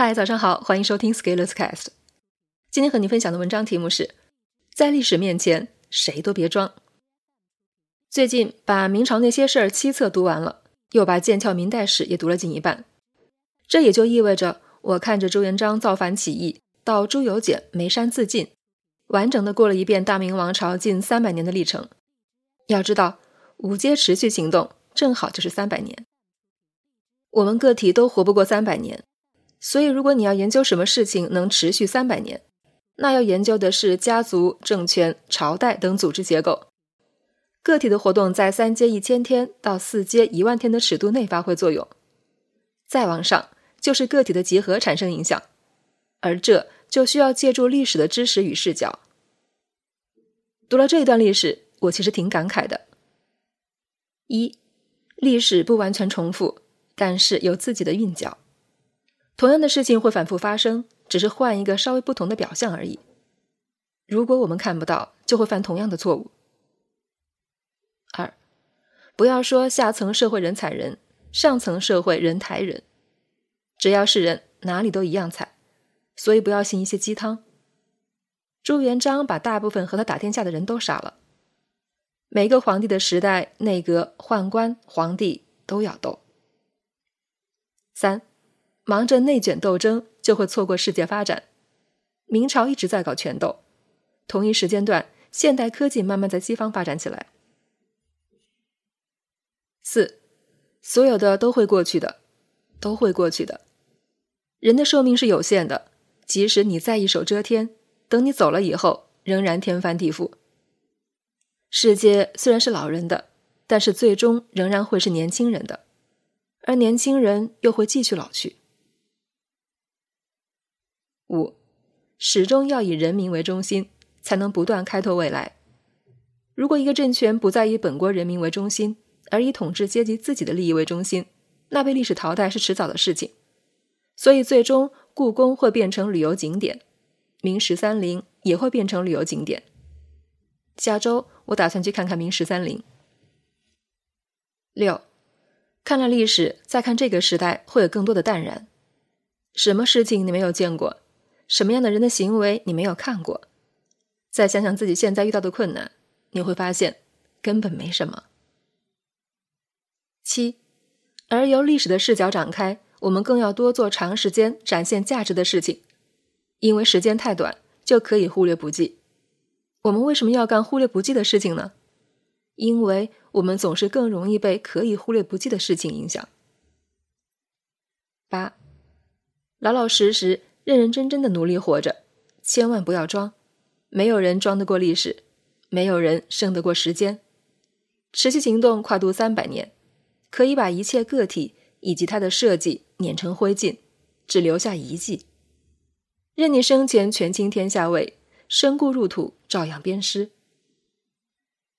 嗨，早上好，欢迎收听 Scalers Cast。今天和你分享的文章题目是：在历史面前，谁都别装。最近把《明朝那些事儿》七册读完了，又把《剑鞘明代史》也读了近一半。这也就意味着，我看着朱元璋造反起义，到朱由检眉山自尽，完整的过了一遍大明王朝近三百年的历程。要知道，五阶持续行动正好就是三百年。我们个体都活不过三百年。所以，如果你要研究什么事情能持续三百年，那要研究的是家族、政权、朝代等组织结构。个体的活动在三阶一千天到四阶一万天的尺度内发挥作用，再往上就是个体的集合产生影响，而这就需要借助历史的知识与视角。读了这一段历史，我其实挺感慨的：一，历史不完全重复，但是有自己的韵脚。同样的事情会反复发生，只是换一个稍微不同的表象而已。如果我们看不到，就会犯同样的错误。二，不要说下层社会人踩人，上层社会人抬人，只要是人，哪里都一样踩。所以不要信一些鸡汤。朱元璋把大部分和他打天下的人都杀了。每个皇帝的时代，内阁、宦官、皇帝都要斗。三。忙着内卷斗争，就会错过世界发展。明朝一直在搞权斗，同一时间段，现代科技慢慢在西方发展起来。四，所有的都会过去的，都会过去的。人的寿命是有限的，即使你再一手遮天，等你走了以后，仍然天翻地覆。世界虽然是老人的，但是最终仍然会是年轻人的，而年轻人又会继续老去。五，始终要以人民为中心，才能不断开拓未来。如果一个政权不再以本国人民为中心，而以统治阶级自己的利益为中心，那被历史淘汰是迟早的事情。所以，最终故宫会变成旅游景点，明十三陵也会变成旅游景点。下周我打算去看看明十三陵。六，看了历史，再看这个时代，会有更多的淡然。什么事情你没有见过？什么样的人的行为你没有看过？再想想自己现在遇到的困难，你会发现根本没什么。七，而由历史的视角展开，我们更要多做长时间展现价值的事情，因为时间太短，就可以忽略不计。我们为什么要干忽略不计的事情呢？因为我们总是更容易被可以忽略不计的事情影响。八，老老实实。认认真真的努力活着，千万不要装。没有人装得过历史，没有人胜得过时间。持续行动跨度三百年，可以把一切个体以及它的设计碾成灰烬，只留下遗迹。任你生前权倾天下位，身故入土照样鞭尸。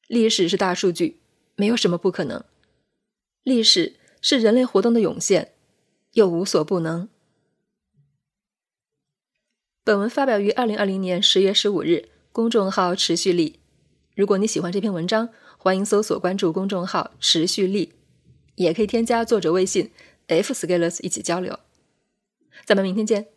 历史是大数据，没有什么不可能。历史是人类活动的涌现，又无所不能。本文发表于二零二零年十月十五日，公众号“持续力”。如果你喜欢这篇文章，欢迎搜索关注公众号“持续力”，也可以添加作者微信 “f scalers” 一起交流。咱们明天见。